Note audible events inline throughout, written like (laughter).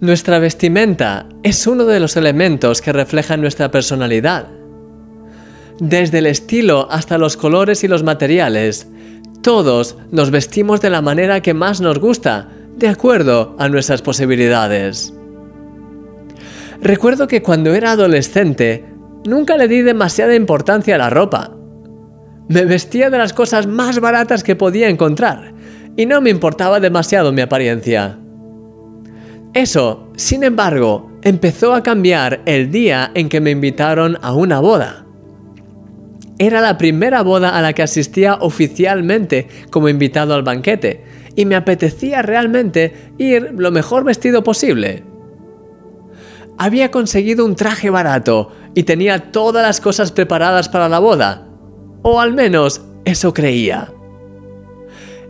Nuestra vestimenta es uno de los elementos que reflejan nuestra personalidad. Desde el estilo hasta los colores y los materiales, todos nos vestimos de la manera que más nos gusta, de acuerdo a nuestras posibilidades. Recuerdo que cuando era adolescente, nunca le di demasiada importancia a la ropa. Me vestía de las cosas más baratas que podía encontrar y no me importaba demasiado mi apariencia. Eso, sin embargo, empezó a cambiar el día en que me invitaron a una boda. Era la primera boda a la que asistía oficialmente como invitado al banquete y me apetecía realmente ir lo mejor vestido posible. Había conseguido un traje barato y tenía todas las cosas preparadas para la boda, o al menos eso creía.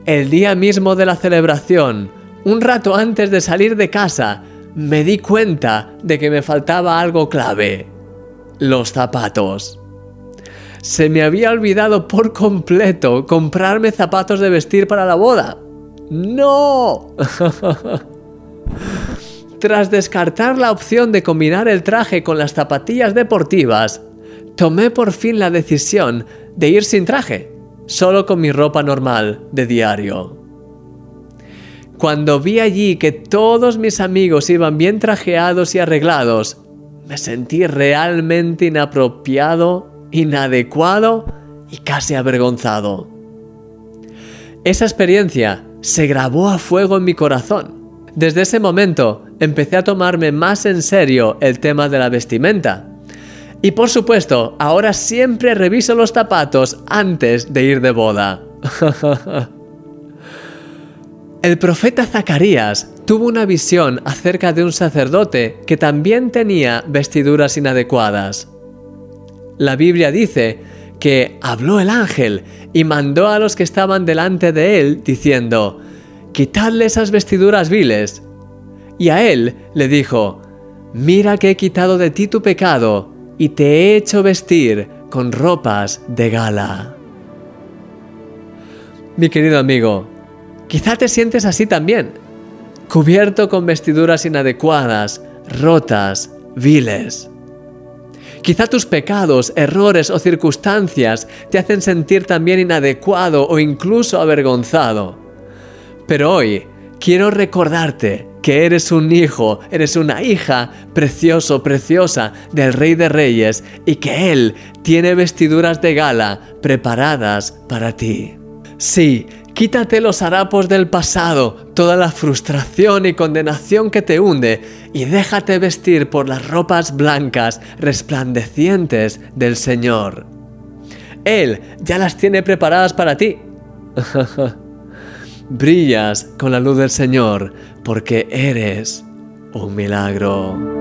El día mismo de la celebración, un rato antes de salir de casa, me di cuenta de que me faltaba algo clave. Los zapatos. Se me había olvidado por completo comprarme zapatos de vestir para la boda. ¡No! (laughs) Tras descartar la opción de combinar el traje con las zapatillas deportivas, tomé por fin la decisión de ir sin traje, solo con mi ropa normal de diario. Cuando vi allí que todos mis amigos iban bien trajeados y arreglados, me sentí realmente inapropiado, inadecuado y casi avergonzado. Esa experiencia se grabó a fuego en mi corazón. Desde ese momento empecé a tomarme más en serio el tema de la vestimenta. Y por supuesto, ahora siempre reviso los zapatos antes de ir de boda. (laughs) el profeta Zacarías tuvo una visión acerca de un sacerdote que también tenía vestiduras inadecuadas. La Biblia dice que habló el ángel y mandó a los que estaban delante de él diciendo, Quitadle esas vestiduras viles y a él le dijo, Mira que he quitado de ti tu pecado y te he hecho vestir con ropas de gala. Mi querido amigo, quizá te sientes así también, cubierto con vestiduras inadecuadas, rotas, viles. Quizá tus pecados, errores o circunstancias te hacen sentir también inadecuado o incluso avergonzado. Pero hoy quiero recordarte que eres un hijo, eres una hija precioso, preciosa del Rey de Reyes y que Él tiene vestiduras de gala preparadas para ti. Sí, quítate los harapos del pasado, toda la frustración y condenación que te hunde y déjate vestir por las ropas blancas resplandecientes del Señor. Él ya las tiene preparadas para ti. (laughs) Brillas con la luz del Señor porque eres un milagro.